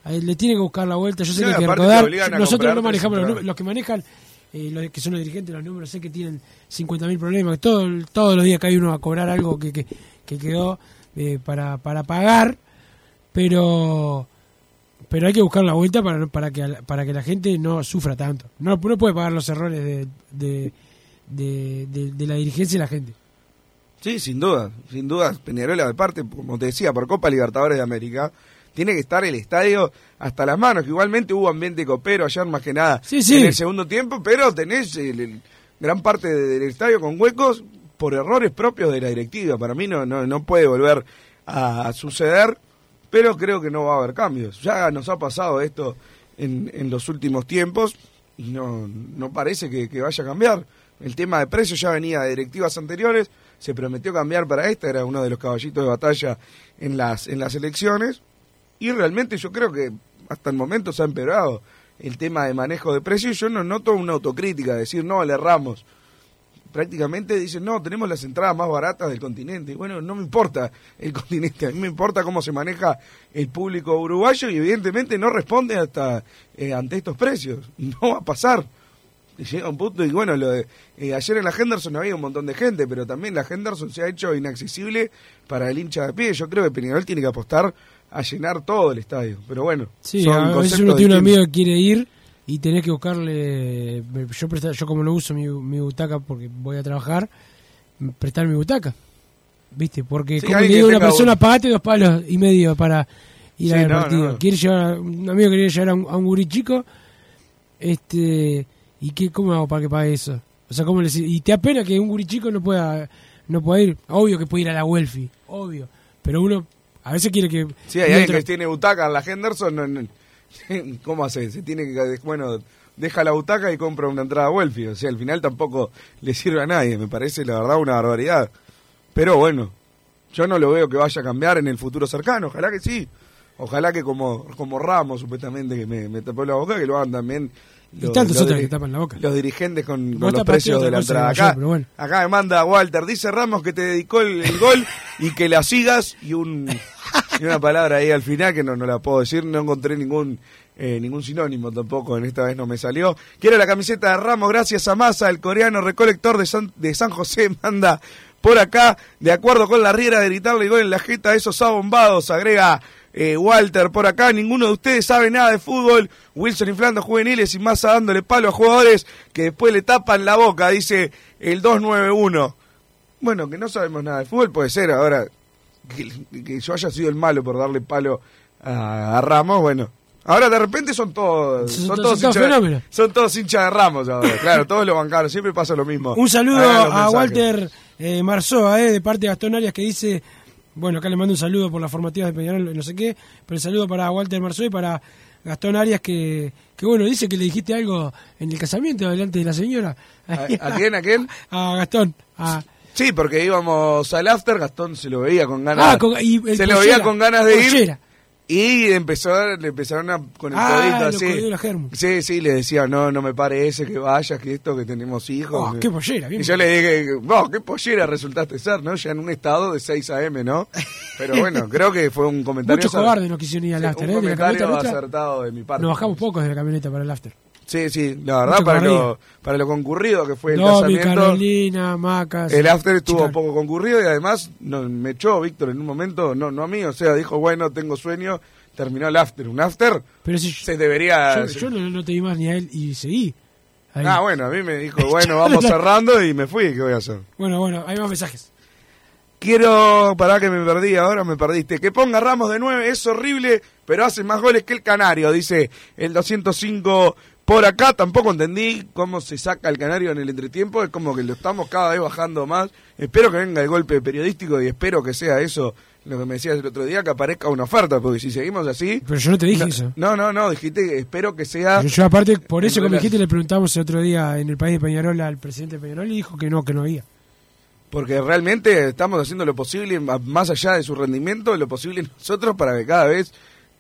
Ahí le tiene que buscar la vuelta. Yo sé Sí, que hay que recordar. Nosotros no manejamos los, números. los que manejan, eh, los que son los dirigentes, los números, sé que tienen 50.000 problemas. Todo, todos los días que hay uno a cobrar algo que, que, que quedó eh, para, para pagar, pero pero hay que buscar la vuelta para, para, que, para que la gente no sufra tanto. No, no puede pagar los errores de, de- de la dirigencia y la gente. Sí, sin duda, sin duda. Peñarol, aparte, como te decía, por Copa Libertadores de América, tiene que estar el estadio hasta las manos, que igualmente hubo ambiente copero ayer más que nada Sí, sí. en el segundo tiempo, pero tenés el- el- gran parte de- del estadio con huecos por errores propios de la directiva. Para mí no, no, no puede volver a, suceder, pero creo que no va a haber cambios. Ya nos ha pasado esto en, en los últimos tiempos y no, no parece que, que vaya a cambiar. El tema de precios ya venía de directivas anteriores, se prometió cambiar para esta, era uno de los caballitos de batalla en las, en las elecciones, y realmente yo creo que hasta el momento se ha empeorado el tema de manejo de precios. Yo no noto una autocrítica, decir, no, le erramos. Prácticamente dicen, no, tenemos las entradas más baratas del continente. Y bueno, no me importa el [laughs] continente, a mí me importa cómo se maneja el público uruguayo y evidentemente no responde hasta eh, ante estos precios. [laughs] No va a pasar. Llega un punto y bueno, lo de, eh, ayer en la Henderson había un montón de gente, pero también la Henderson se ha hecho inaccesible para el hincha de pie. Yo creo que Peñarol tiene que apostar a llenar todo el estadio. Pero bueno, Sí, a veces uno tiene un amigo que quiere ir y tenés que buscarle. Yo, presta- yo como no uso mi, mi butaca porque voy a trabajar, prestar mi butaca. ¿Viste? Porque Sí, como le digo a una persona, un- pagate dos palos y medio para ir Sí, al no, partido. no. Quiere llevar, un amigo quería llevar a un, a un gurí chico, este, ¿y qué, cómo hago para que pague eso? O sea, ¿cómo le y te apena que un gurí chico no pueda, no pueda ir. Obvio que puede ir a la Welfi, obvio. Pero uno a veces quiere que. Sí, hay alguien que tiene butaca en la Henderson. no- no- [laughs] ¿Cómo hace? Se tiene que. Bueno, deja la butaca y compra una entrada Welfi. O sea, al final tampoco le sirve a nadie. Me parece, la verdad, una barbaridad. Pero bueno, yo no lo veo que vaya a cambiar en el futuro cercano. Ojalá que sí. Ojalá que como, como Ramos, supuestamente, que me, me tapó la boca, que lo hagan también. Y tantos otros que tapan la boca. Los dirigentes con, con los precios de la entrada. yo, Acá, bueno. acá me manda Walter. Dice Ramos que te dedicó el, el gol y que la sigas y un y una palabra ahí al final que no, no la puedo decir. No encontré ningún eh, ningún sinónimo tampoco. En esta vez no me salió. Quiero la camiseta de Ramos. Gracias a Massa, el coreano recolector de San, de San José. [laughs] Manda por acá. De acuerdo con la riera de gritarle gol en la jeta a esos abombados. Agrega eh, Walter por acá. Ninguno de ustedes sabe nada de fútbol. Wilson inflando juveniles y Massa dándole palo a jugadores que después le tapan la boca, dice el 291. Bueno, que no sabemos nada de fútbol puede ser. Ahora, que, que yo haya sido el malo por darle palo a, a Ramos, bueno. Ahora de repente son todos Son son, to- todos hinchas de- fenómenos. son todos hinchas de Ramos ahora. [laughs] Claro, todos lo bancaron, siempre pasa lo mismo. Un saludo a mensajes. Walter eh, Marzoa, eh, de parte de Gastón Arias, que dice, bueno, acá le mando un saludo por las formativas de Peñarol, no sé qué, pero el saludo para Walter Marzoa y para Gastón Arias, que, que bueno, dice que le dijiste algo en el casamiento delante de la señora. ¿A, a quién? ¿A quién? [laughs] A Gastón. A, Sí, porque íbamos al after, Gastón se lo veía con ganas. Ah, con- y se lo pollera, veía con ganas de ir. Y empezó, le empezaron a, con el Ah, codito así. Sí, sí, le decía, no, no me parece que vayas, que esto, que tenemos hijos. Oh, qué pollera, bien. Y yo le dije, vos, qué pollera resultaste ser, ¿no? Ya en un estado de 6 AM, ¿no? Pero bueno, [laughs] creo que fue un comentario. Muchos cobardes no quisieron ir al Sí, after, un eh, de la comentario acertado de mi parte. Nos bajamos pocos de la camioneta para el after. Sí, sí, la verdad, Mucho para lo, para lo concurrido que fue el Domi, casamiento. Carolina, Macas. El after estuvo Chica- poco concurrido y además no, me echó Víctor en un momento, no, no a mí, o sea, dijo, bueno, tengo sueño, terminó el after. Un after Pero si se debería... Yo, yo no, no te vi más ni a él y seguí. Ahí. Ah, bueno, a mí me dijo, [laughs] bueno, vamos cerrando y me fui, ¿qué voy a hacer? Bueno, bueno, hay más mensajes. Quiero, para que me perdí, ahora me perdiste. Que ponga Ramos de 9 es horrible, pero hace más goles que el Canario, dice el 205 por acá. Tampoco entendí cómo se saca el Canario en el entretiempo. Es como que lo estamos cada vez bajando más. Espero que venga el golpe periodístico y espero que sea eso lo que me decías el otro día, que aparezca una oferta, porque si seguimos así... Pero yo no te dije no, eso. No, no, no, dijiste que espero que sea... Yo, yo aparte, por eso que me dijiste, le preguntamos el otro día en el país de Peñarol al presidente de Peñarol y dijo que no, que no había. Porque realmente estamos haciendo lo posible, más allá de su rendimiento, lo posible [laughs] nosotros para que cada vez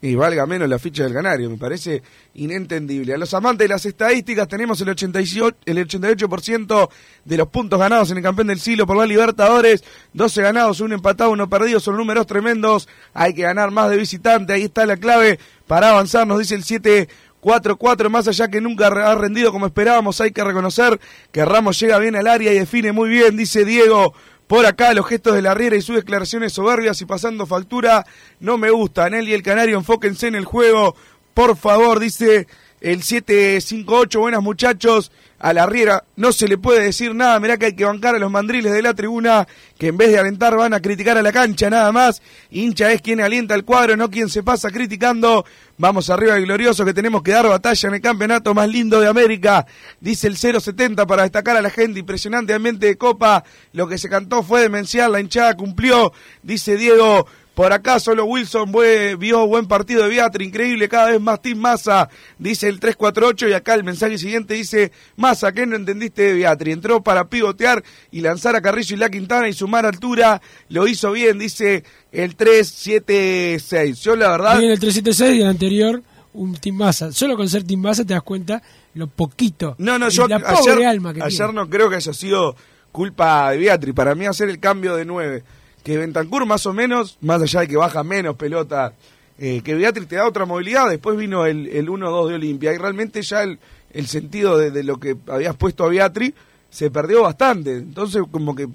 y valga menos la ficha del Canario. Me parece inentendible. A los amantes de las estadísticas tenemos el 88%, el 88 de los puntos ganados en el campeón del siglo por la Libertadores. 12 ganados, un empatado, uno perdido. Son números tremendos. Hay que ganar más de visitante. Ahí está la clave para avanzar, nos dice el 7. 4-4, más allá que nunca ha rendido como esperábamos, hay que reconocer que Ramos llega bien al área y define muy bien, dice Diego. Por acá los gestos de la Riera y sus declaraciones soberbias y pasando factura no me gustan. Él y el Canario enfóquense en el juego, por favor, dice el 758. Buenas muchachos, a la Riera no se le puede decir nada. Mirá que hay que bancar a los mandriles de la tribuna que en vez de alentar van a criticar a la cancha nada más. Hincha es quien alienta el cuadro, no quien se pasa criticando. Vamos arriba glorioso que tenemos que dar batalla en el campeonato más lindo de América. Dice el 070 para destacar a la gente. Impresionante ambiente de copa. Lo que se cantó fue demencial. La hinchada cumplió. Dice Diego. Por acá solo Wilson bue- vio buen partido de Beatri, increíble, cada vez más Team Massa, dice el 348 y acá el mensaje siguiente dice, Massa, ¿qué no entendiste de Beatri? Entró para pivotear y lanzar a Carrillo y la Quintana y sumar altura, lo hizo bien, dice el 376. Yo la verdad... Y en el 376 y el anterior, un Team Massa. Solo con ser Team Massa te das cuenta lo poquito. No, no, yo la ayer, alma que ayer no creo que haya sido culpa de Beatri. Para mí hacer el cambio de 9. Que Bentancur más o menos, más allá de que baja menos pelota, eh, que Beatri te da otra movilidad. Después vino el, el 1-2 de Olimpia. Y realmente ya el, el sentido de, lo que habías puesto a Beatri se perdió bastante. Entonces como que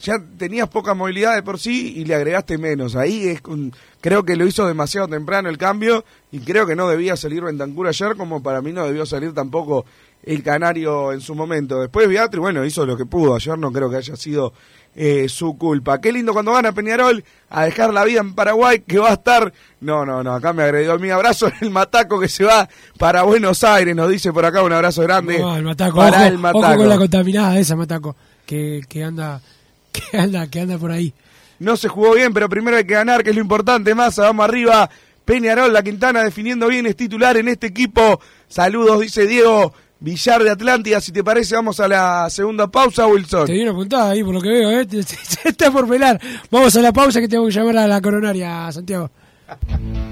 ya tenías poca movilidad de por sí y le agregaste menos. Ahí es con- creo que lo hizo demasiado temprano el cambio y creo que no debía salir Bentancur ayer como para mí no debió salir tampoco el Canario en su momento. Después Beatri, bueno, hizo lo que pudo. Ayer no creo que haya sido eh, su culpa. Qué lindo cuando gana Peñarol a dejar la vida en Paraguay que va a estar... No, no, no, acá me agredió mi abrazo el Mataco que se va para Buenos Aires, nos dice por acá un abrazo grande. No, el Mataco, para ojo, el ojo Mataco. con la contaminada esa Mataco, que, que anda, [laughs] que anda, que anda por ahí. No se jugó bien, pero primero hay que ganar, que es lo importante. Massa, vamos arriba. Peñarol, la Quintana definiendo bien, es titular en este equipo. Saludos, dice Diego Villar de Atlántida. Si te parece, vamos a la segunda pausa, Wilson. Te di una puntada ahí por lo que veo, ¿eh? Se [laughs] está por pelar. Vamos a la pausa que tengo que llamar a la coronaria, Santiago. [laughs]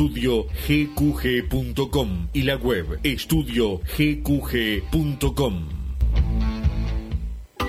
gqg.com y la web estudio gqg.com.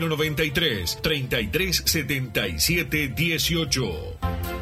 093 33 77 18.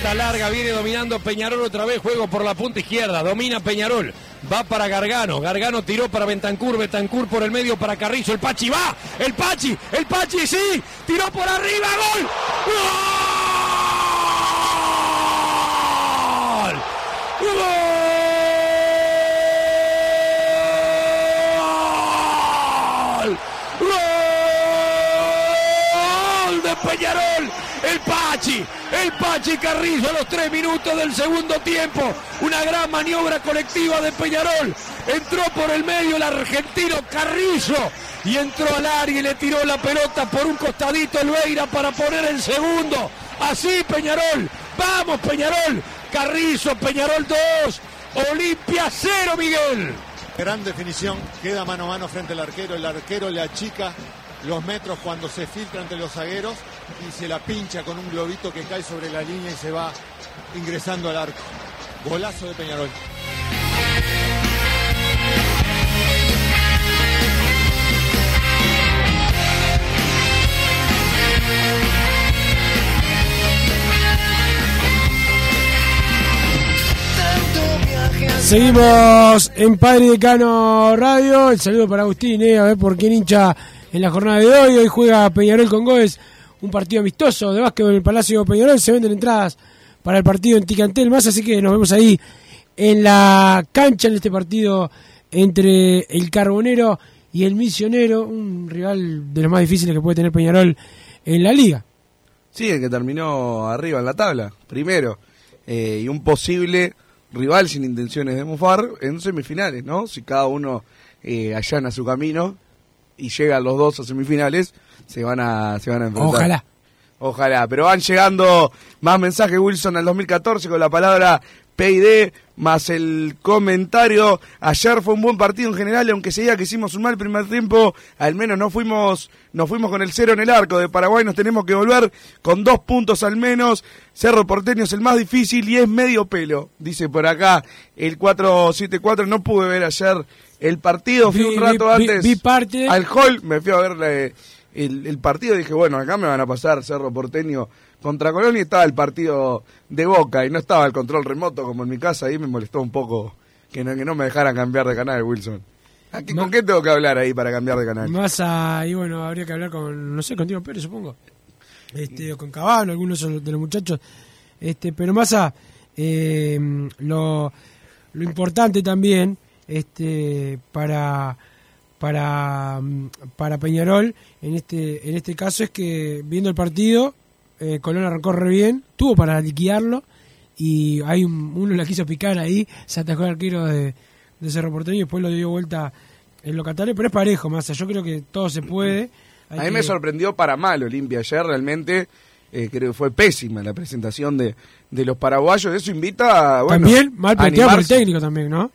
Pelota larga, viene dominando Peñarol otra vez, juego por la punta izquierda, domina Peñarol, va para Gargano, Gargano tiró para Bentancur, Bentancur por el medio para Carrizo, el Pachi va, el Pachi, el Pachi sí, tiró por arriba, gol, gol, gol, el Pachi, el Pachi Carrizo a los tres minutos del segundo tiempo. Una gran maniobra colectiva de Peñarol. Entró por el medio el argentino Carrizo y entró al área y le tiró la pelota por un costadito Elveira para poner el segundo. Así Peñarol. Vamos Peñarol. Carrizo, Peñarol 2. Olimpia 0, Miguel. Gran definición, queda mano a mano frente al arquero. El arquero le achica los metros cuando se filtra entre los zagueros y se la pincha con un globito que cae sobre la línea y se va ingresando al arco. Golazo de Peñarol. Seguimos en Padre Decano Radio. El saludo para Agustín, eh, a ver por quién hincha en la jornada de hoy. Hoy juega Peñarol con Goes, un partido amistoso de básquet en el Palacio Peñarol. Se venden entradas para el partido en Ticantel más, así que nos vemos ahí en la cancha en este partido entre el Carbonero y el Misionero, un rival de los más difíciles que puede tener Peñarol en la liga. Sí, el que terminó arriba en la tabla, primero. Eh, y un posible rival sin intenciones de mufar en semifinales, ¿no? Si cada uno eh, allana su camino y llegan los dos a semifinales, se van a, se van a enfrentar. Ojalá. Ojalá, pero van llegando más mensajes Wilson al 2014 con la palabra PID más el comentario. Ayer fue un buen partido en general, aunque se diga que hicimos un mal primer tiempo, al menos no fuimos, nos fuimos con el cero en el arco de Paraguay, nos tenemos que volver con dos puntos al menos. Cerro Porteño es el más difícil y es medio pelo, dice por acá el 474. No pude ver ayer el partido, fui Vi- un rato vi- antes vi parte. al hall, me fui a ver eh, el, el partido dije, bueno, acá me van a pasar Cerro Porteño contra Colón y estaba el partido de Boca y no estaba el control remoto como en mi casa, ahí me molestó un poco que no, que no me dejaran cambiar de canal, Wilson. ¿A qué- ¿Con qué tengo que hablar ahí para cambiar de canal? Más ahí, bueno, habría que hablar con, no sé, con Tino Pérez, supongo. Este, o con Cabano, algunos de los- de los muchachos. Este, pero más a, eh, lo, lo importante también, este, para, para, para Peñarol, en este, en este caso es que viendo el partido, eh, Colón arrancó re bien, tuvo para liquidarlo, y hay un- uno la quiso picar ahí, se atajó el arquero de, de Cerro Porteño y después lo dio vuelta el locatario, pero es parejo, más yo creo que todo se puede. Hay A mí que- me sorprendió para mal Olimpia ayer, realmente eh, creo que fue pésima la presentación de, de los paraguayos, eso invita a, bueno, también mal planteado por el técnico también, ¿no?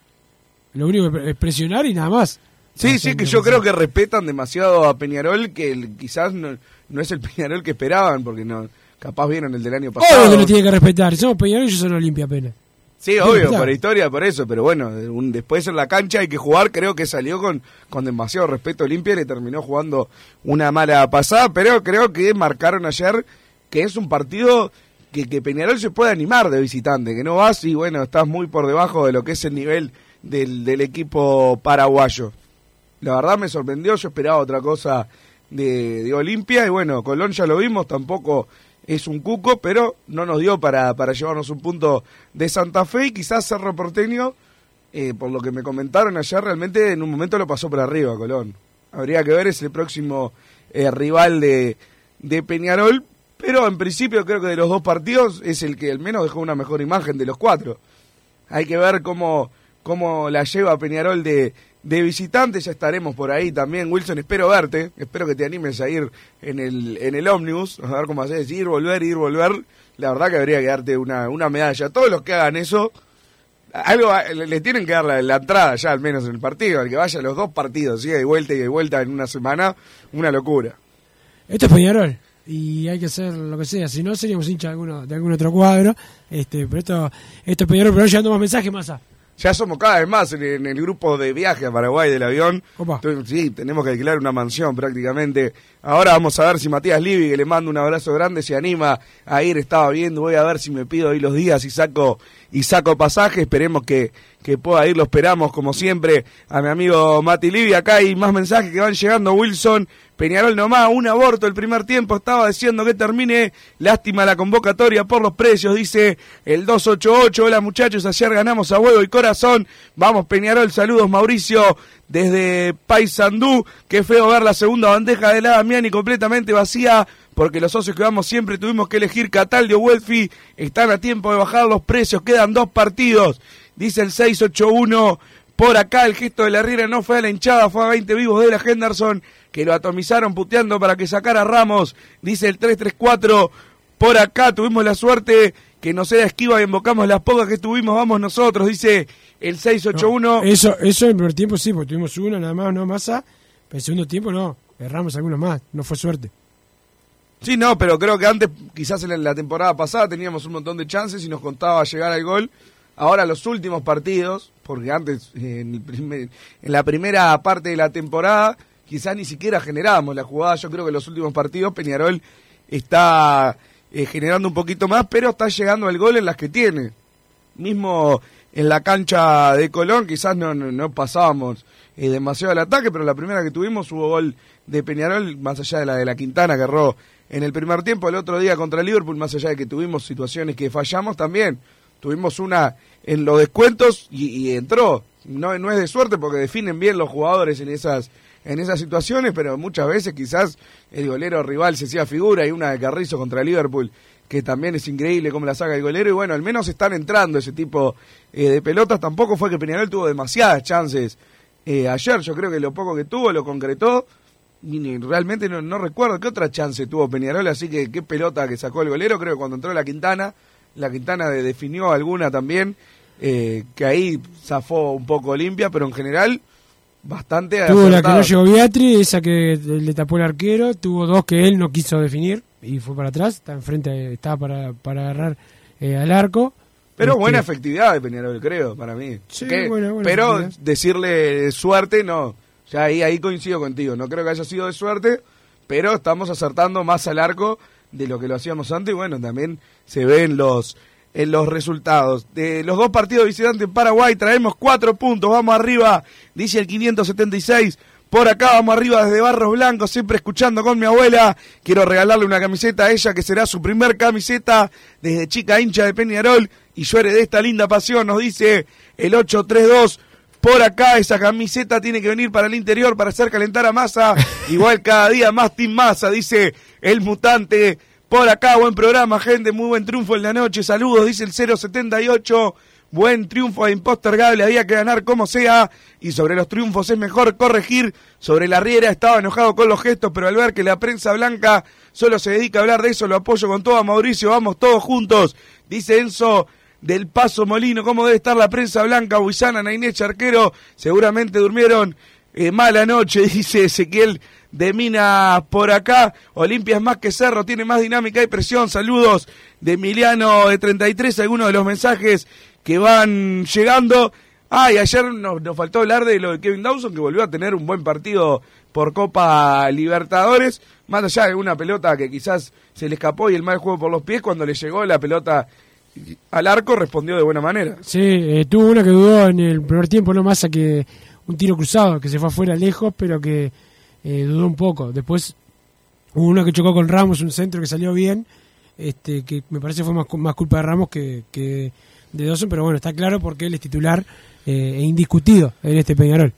Lo único que es presionar y nada más. Sí, sí, que yo creo que respetan demasiado a Peñarol, que el- quizás no, no es el Peñarol que esperaban, porque no capaz vieron el del año pasado. Obvio que lo tiene que respetar. Somos Peñarol y ellos son Olimpia apenas. Sí, obvio, por historia, por eso, pero bueno, un- después en la cancha hay que jugar, creo que salió con, con demasiado respeto Olimpia y le terminó jugando una mala pasada, pero creo que marcaron ayer que es un partido que, que Peñarol se puede animar de visitante, que no vas y bueno, estás muy por debajo de lo que es el nivel del, del equipo paraguayo. La verdad me sorprendió, yo esperaba otra cosa de, de Olimpia y bueno, Colón ya lo vimos, tampoco es un cuco, pero no nos dio para, para llevarnos un punto de Santa Fe y quizás Cerro Porteño, eh, por lo que me comentaron ayer, realmente en un momento lo pasó por arriba Colón. Habría que ver, es el próximo eh, rival de, de Peñarol, pero en principio creo que de los dos partidos es el que al menos dejó una mejor imagen de los cuatro. Hay que ver cómo, cómo la lleva Peñarol de, de visitante, ya estaremos por ahí también. Wilson, espero verte, espero que te animes a ir en el, en el ómnibus, a ver cómo haces, ir, volver, ir, volver. La verdad que habría que darte una, una medalla. Todos los que hagan eso, algo le, tienen que dar la, la entrada ya al menos en el partido, al que vaya los dos partidos, ida y vuelta y de vuelta en una semana, una locura. Esto es Peñarol y hay que hacer lo que sea, si no seríamos hinchas de, alguno, de algún otro cuadro. Este, pero esto, esto es Peñarol, pero llegando más mensajes más a. Ya somos cada vez más en, en el grupo de viaje a Paraguay del avión. Opa. Sí, tenemos que alquilar una mansión prácticamente. Ahora vamos a ver si Matías Livi, que le mando un abrazo grande, se anima a ir. Estaba viendo, voy a ver si me pido ahí los días y saco y saco pasaje. Esperemos que, que pueda ir. Lo esperamos, como siempre, a mi amigo Mati Livi. Acá hay más mensajes que van llegando. Wilson, Peñarol nomás, un aborto el primer tiempo. Estaba diciendo que termine. Lástima la convocatoria por los precios, dice el 288. Hola muchachos, ayer ganamos a huevo y corazón. Vamos Peñarol, saludos Mauricio desde Paysandú. Qué feo ver la segunda bandeja de la Damiani completamente vacía. Porque los socios que vamos siempre tuvimos que elegir Cataldio o Welfi. Están a tiempo de bajar los precios. Quedan dos partidos. Dice el 681. Por acá el gesto de la Riera no fue a la hinchada, fue a 20 vivos de la Henderson que lo atomizaron puteando para que sacara a Ramos. Dice el 334. Por acá tuvimos la suerte que no sea esquiva y invocamos las pocas que tuvimos, vamos nosotros, dice el 681. Eso, eso en el primer tiempo sí, porque tuvimos uno nada más, no masa. Pero en el segundo tiempo no, erramos algunos más, no fue suerte. Sí, no, pero creo que antes, quizás en la temporada pasada, teníamos un montón de chances y nos contaba llegar al gol. Ahora los últimos partidos, porque antes, en, el primer- en la primera parte de la temporada, quizás ni siquiera generábamos la jugada. Yo creo que en los últimos partidos Peñarol está eh, generando un poquito más, pero está llegando al gol en las que tiene. Mismo en la cancha de Colón, quizás no, no, no pasábamos eh, demasiado al ataque, pero la primera que tuvimos hubo gol de Peñarol, más allá de la de la Quintana que erró en el primer tiempo. El otro día contra Liverpool, más allá de que tuvimos situaciones que fallamos, también tuvimos una en los descuentos y, y entró. No, no es de suerte porque definen bien los jugadores en esas en esas situaciones, pero muchas veces quizás el golero rival se hacía figura y una de Carrizo contra Liverpool que también es increíble cómo la saca el golero. Y bueno, al menos están entrando ese tipo eh, de pelotas. Tampoco fue que Peñarol tuvo demasiadas chances eh, ayer. Yo creo que lo poco que tuvo lo concretó. Y realmente no, no recuerdo qué otra chance tuvo Peñarol. Así que qué pelota que sacó el golero. Creo que cuando entró la Quintana, la Quintana de- definió alguna también. eh, que ahí zafó un poco limpia, pero en general bastante Tuvo la que no llegó Beatriz, esa que le tapó el arquero, tuvo dos que él no quiso definir y fue para atrás, está enfrente, estaba para, para agarrar eh, al arco. Pero Este, buena efectividad de Peñarol, creo, para mí. Sí, Que- buena- buena pero decirle suerte, no. Ya ahí, ahí coincido contigo. No creo que haya sido de suerte, pero estamos acertando más al arco de lo que lo hacíamos antes. Y bueno, también se ve en los, en los resultados. De los dos partidos visitantes en Paraguay traemos cuatro puntos. Vamos arriba, dice el 576. Por acá vamos arriba desde Barros Blancos, siempre escuchando con mi abuela. Quiero regalarle una camiseta a ella que será su primer camiseta desde chica hincha de Peñarol. Y yo heredé esta linda pasión, nos dice el 832. Por acá esa camiseta tiene que venir para el interior para hacer calentar a masa. [laughs] Igual cada día más Team Masa, dice el mutante. Por acá, buen programa, gente, muy buen triunfo en la noche. Saludos, dice el 078. Buen triunfo impostergable, había que ganar como sea. Y sobre los triunfos es mejor corregir. Sobre la riera estaba enojado con los gestos, pero al ver que la prensa blanca solo se dedica a hablar de eso, lo apoyo con todo a Mauricio. Vamos todos juntos, dice Enzo del Paso Molino. ¿Cómo debe estar la prensa blanca? Buizana, Nainés Charquero, seguramente durmieron eh, mala noche, [laughs] dice Ezequiel de Mina por acá. Olimpia es más que Cerro, tiene más dinámica y presión. Saludos de Emiliano de 33, algunos de los mensajes que van llegando. Ah, y ayer nos, nos faltó hablar de lo de Kevin Dawson, que volvió a tener un buen partido por Copa Libertadores. Más allá de una pelota que quizás se le escapó y el mal juego por los pies, cuando le llegó la pelota al arco respondió de buena manera. Sí, eh, tuvo una que dudó en el primer tiempo, no más a que un tiro cruzado, que se fue afuera lejos, pero que eh, dudó un poco. Después hubo uno que chocó con Ramos, un centro que salió bien, este que me parece fue más, más culpa de Ramos que, que de Dawson, pero bueno, está claro porque él es titular eh, e indiscutido en este Peñarol.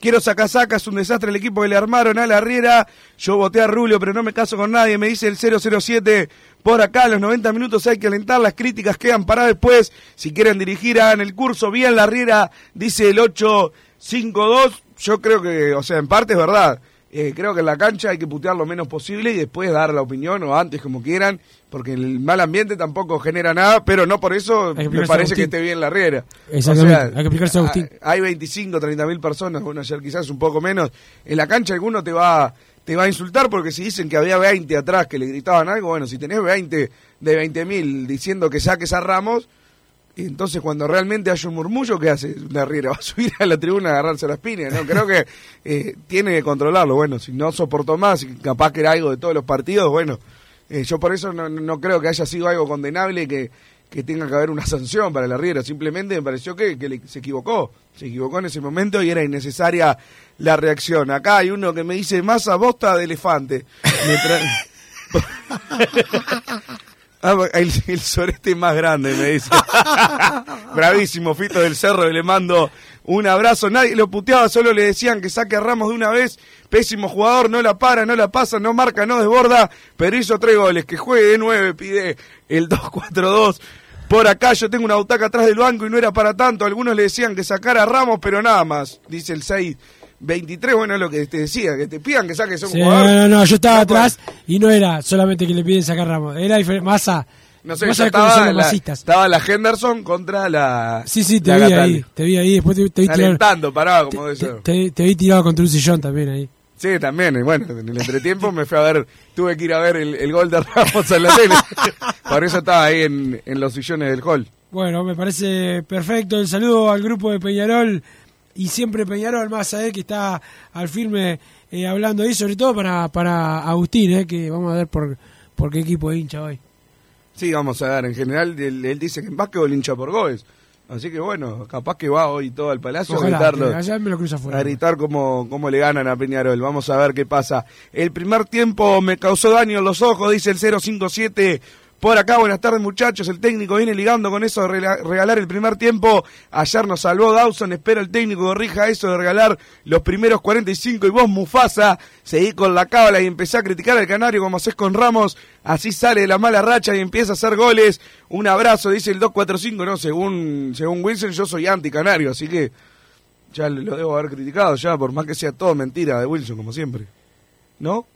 Quiero saca saca, es un desastre el equipo que le armaron a la Riera. Yo voté a Rubio, pero no me caso con nadie. Me dice el 007 por acá. Los 90 minutos hay que alentar. Las críticas quedan para después. Si quieren dirigir, hagan el curso. Bien, la Riera, dice el 852. Yo creo que, o sea, en parte es verdad. Eh, creo que en la cancha hay que putear lo menos posible y después dar la opinión o antes, como quieran. Porque el mal ambiente tampoco genera nada, pero no por eso me parece que esté bien la Riera. Exactamente, O sea, hay que explicarse a Agustín. hay 25, 30 mil personas, bueno, ayer quizás un poco menos. En la cancha alguno te va, te va a insultar porque si dicen que había 20 atrás que le gritaban algo, bueno, si tenés 20 de 20 mil diciendo que saques a Ramos, entonces cuando realmente hay un murmullo, ¿qué hace la Riera? [laughs] Va a subir a la tribuna a agarrarse las piñas, ¿no? Creo que eh, tiene que controlarlo, bueno, si no soportó más, capaz que era algo de todos los partidos, bueno, eh, yo por eso no, no creo que haya sido algo condenable que, que tenga que haber una sanción para la Riera. Simplemente me pareció que, que se equivocó. Se equivocó en ese momento y era innecesaria la reacción. Acá hay uno que me dice masa bosta de elefante. [laughs] Ah, el, el sorete más grande, me dice. [laughs] Bravísimo, Fito del Cerro, y le mando un abrazo. Nadie lo puteaba, solo le decían que saque a Ramos de una vez. Pésimo jugador, no la para, no la pasa, no marca, no desborda, pero hizo tres goles. Que juegue de nueve, pide el 2-4-2. Por acá yo tengo una butaca atrás del banco y no era para tanto. Algunos le decían que sacara a Ramos, pero nada más, dice el 6-23. Bueno, es lo que te decía, que te pidan que saques a un Sí, jugador. no, no, no, yo estaba atrás y no era solamente que le piden sacar Ramos, era diferente. Massa. No sé, vos ya sabés cómo son estaba la, estaba la Henderson contra la. Sí, sí, te vi Gatali. ahí, te vi ahí, después te, te vi tirado, paraba como eso. te, te vi tirado contra un sillón también ahí. Sí, también. Y bueno, en el entretiempo me fui a ver, tuve que ir a ver el, el gol de Ramos en la tele. [laughs] Por eso estaba ahí en, en los sillones del hall. Bueno, me parece perfecto. El saludo al grupo de Peñarol y siempre Peñarol, más a él que está al firme eh, hablando ahí, sobre todo para, para Agustín, eh, que vamos a ver por, por qué equipo hincha hoy. Sí, vamos a ver. En general, él, él dice que en básquetbol hincha por goles. Así que bueno, capaz que va hoy todo al palacio Ojalá, a gritarlo. que allá me lo cruza afuera. a gritar cómo, cómo le ganan a Peñarol. Vamos a ver qué pasa. El primer tiempo me causó daño en los ojos, dice el 057. Por acá, buenas tardes muchachos, el técnico viene ligando con eso de regalar el primer tiempo. Ayer nos salvó Dawson, espero el técnico corrija eso de regalar los primeros 45 y vos Mufasa, seguí con la cábala y empecé a criticar al Canario como haces con Ramos, así sale de la mala racha y empieza a hacer goles. Un abrazo, dice el 245, no, según, según Wilson yo soy anti-Canario, así que ya lo debo haber criticado ya, por más que sea todo mentira de Wilson, como siempre. ¿No?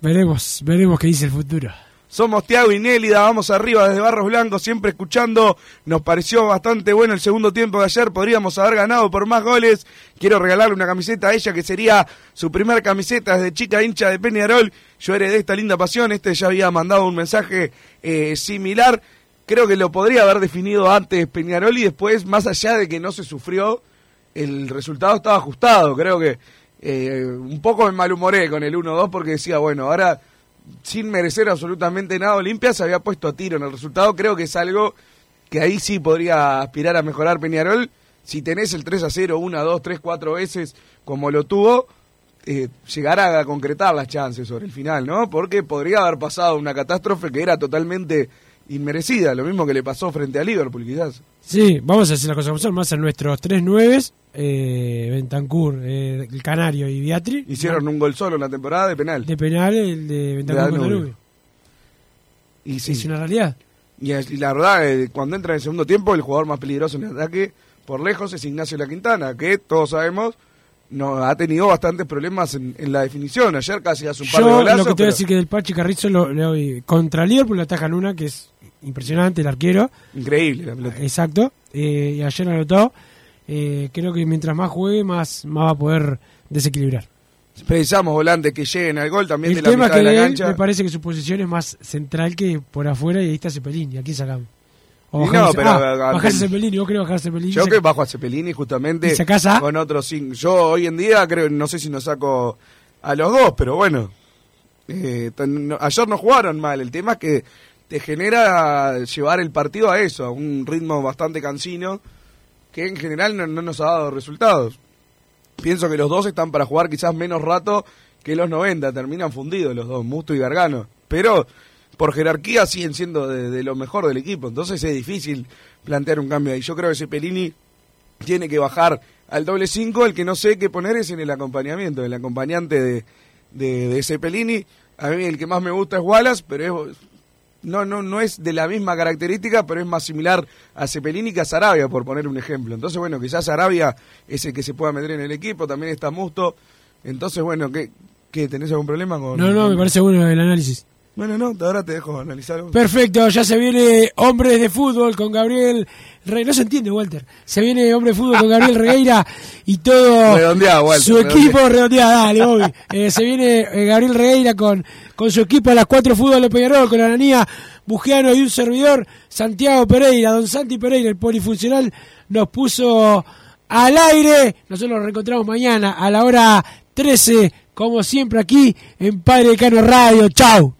Veremos, veremos qué dice el futuro. Somos Tiago y Nélida, vamos arriba desde Barros Blancos, siempre escuchando. Nos pareció bastante bueno el segundo tiempo de ayer, podríamos haber ganado por más goles. Quiero regalarle una camiseta a ella que sería su primer camiseta desde chica hincha de Peñarol. Yo heredé esta linda pasión, este ya había mandado un mensaje eh, similar. Creo que lo podría haber definido antes Peñarol y después, más allá de que no se sufrió, el resultado estaba ajustado. Creo que eh, un poco me malhumoré con el 1-2 porque decía, bueno, ahora sin merecer absolutamente nada Olimpia se había puesto a tiro en el resultado. Creo que es algo que ahí sí podría aspirar a mejorar Peñarol. Si tenés el 3 a 0, 1, 2, 3, 4 veces como lo tuvo, eh, llegar a concretar las chances sobre el final, ¿no? Porque podría haber pasado una catástrofe que era totalmente inmerecida, lo mismo que le pasó frente a Liverpool, quizás. Sí, vamos a hacer las cosas como son, más a nuestros tres nueves, eh, Bentancur, eh, el Canario y Beatri. Hicieron un gol solo en la temporada de penal. De penal, el de Bentancur De con Danubio. Danubio. Y sí. Es una realidad. Y, es- y la verdad, eh, cuando entra en el segundo tiempo, el jugador más peligroso en el ataque, por lejos, es Ignacio La Quintana, que todos sabemos, no ha tenido bastantes problemas en, en la definición. Ayer casi hace un par de Yo golazos. lo que te voy a decir que del Pachi Carrizo lo, le doy contra Liverpool le atajan una que es impresionante el arquero. Increíble la pelota. Exacto. eh, y ayer anotó. Eh, creo que mientras más juegue, más, más va a poder desequilibrar. Precisamos volantes que lleguen al gol también El de la tema mitad que de la cancha. me parece que su posición es más central que por afuera y ahí está Cepelini. Aquí sacamos. O no, Ce- pero, ah, a- a- Cepelini, vos querés bajar Cepelini. Yo que bajo a Cepelini justamente ¿Y sacás a? con otros cinco. Yo hoy en día creo, no sé si nos saco a los dos, pero bueno. Eh, tan- no- ayer no jugaron mal. El tema es que te genera llevar el partido a eso, a un ritmo bastante cansino, que en general no, no nos ha dado resultados. Pienso que los dos están para jugar quizás menos rato que los 90, terminan fundidos los dos, Musto y Gargano. Pero por jerarquía siguen siendo de, de lo mejor del equipo, entonces es difícil plantear un cambio ahí. Yo creo que Cepelini tiene que bajar al doble 5, el que no sé qué poner es en el acompañamiento, el acompañante de, de, de Cepelini. A mí el que más me gusta es Wallace, pero es, no, no, no es de la misma característica, pero es más similar a Cepelini que a Sarabia, por poner un ejemplo. Entonces, bueno, quizás Sarabia es el que se pueda meter en el equipo, también está Musto. Entonces, bueno, ¿qué, qué tenés algún problema con...? No, no, me parece bueno el análisis. Bueno, no, ahora te dejo analizar. Perfecto, ya se viene Hombres de Fútbol con Gabriel Regueira. No se entiende, Walter. Se viene Hombre de Fútbol con Gabriel Regueira y todo Redondeado, Walter, su equipo redondeado. Dale, Bobby. Eh, se viene eh, Gabriel Regueira con, con su equipo a las cuatro Fútbol de Peñarol, con Ananía Bugiano y un servidor, Santiago Pereira. Don Santi Pereira, el polifuncional, nos puso al aire. Nosotros nos reencontramos mañana a la hora 13, como siempre aquí en Padre Cano Radio. Chau.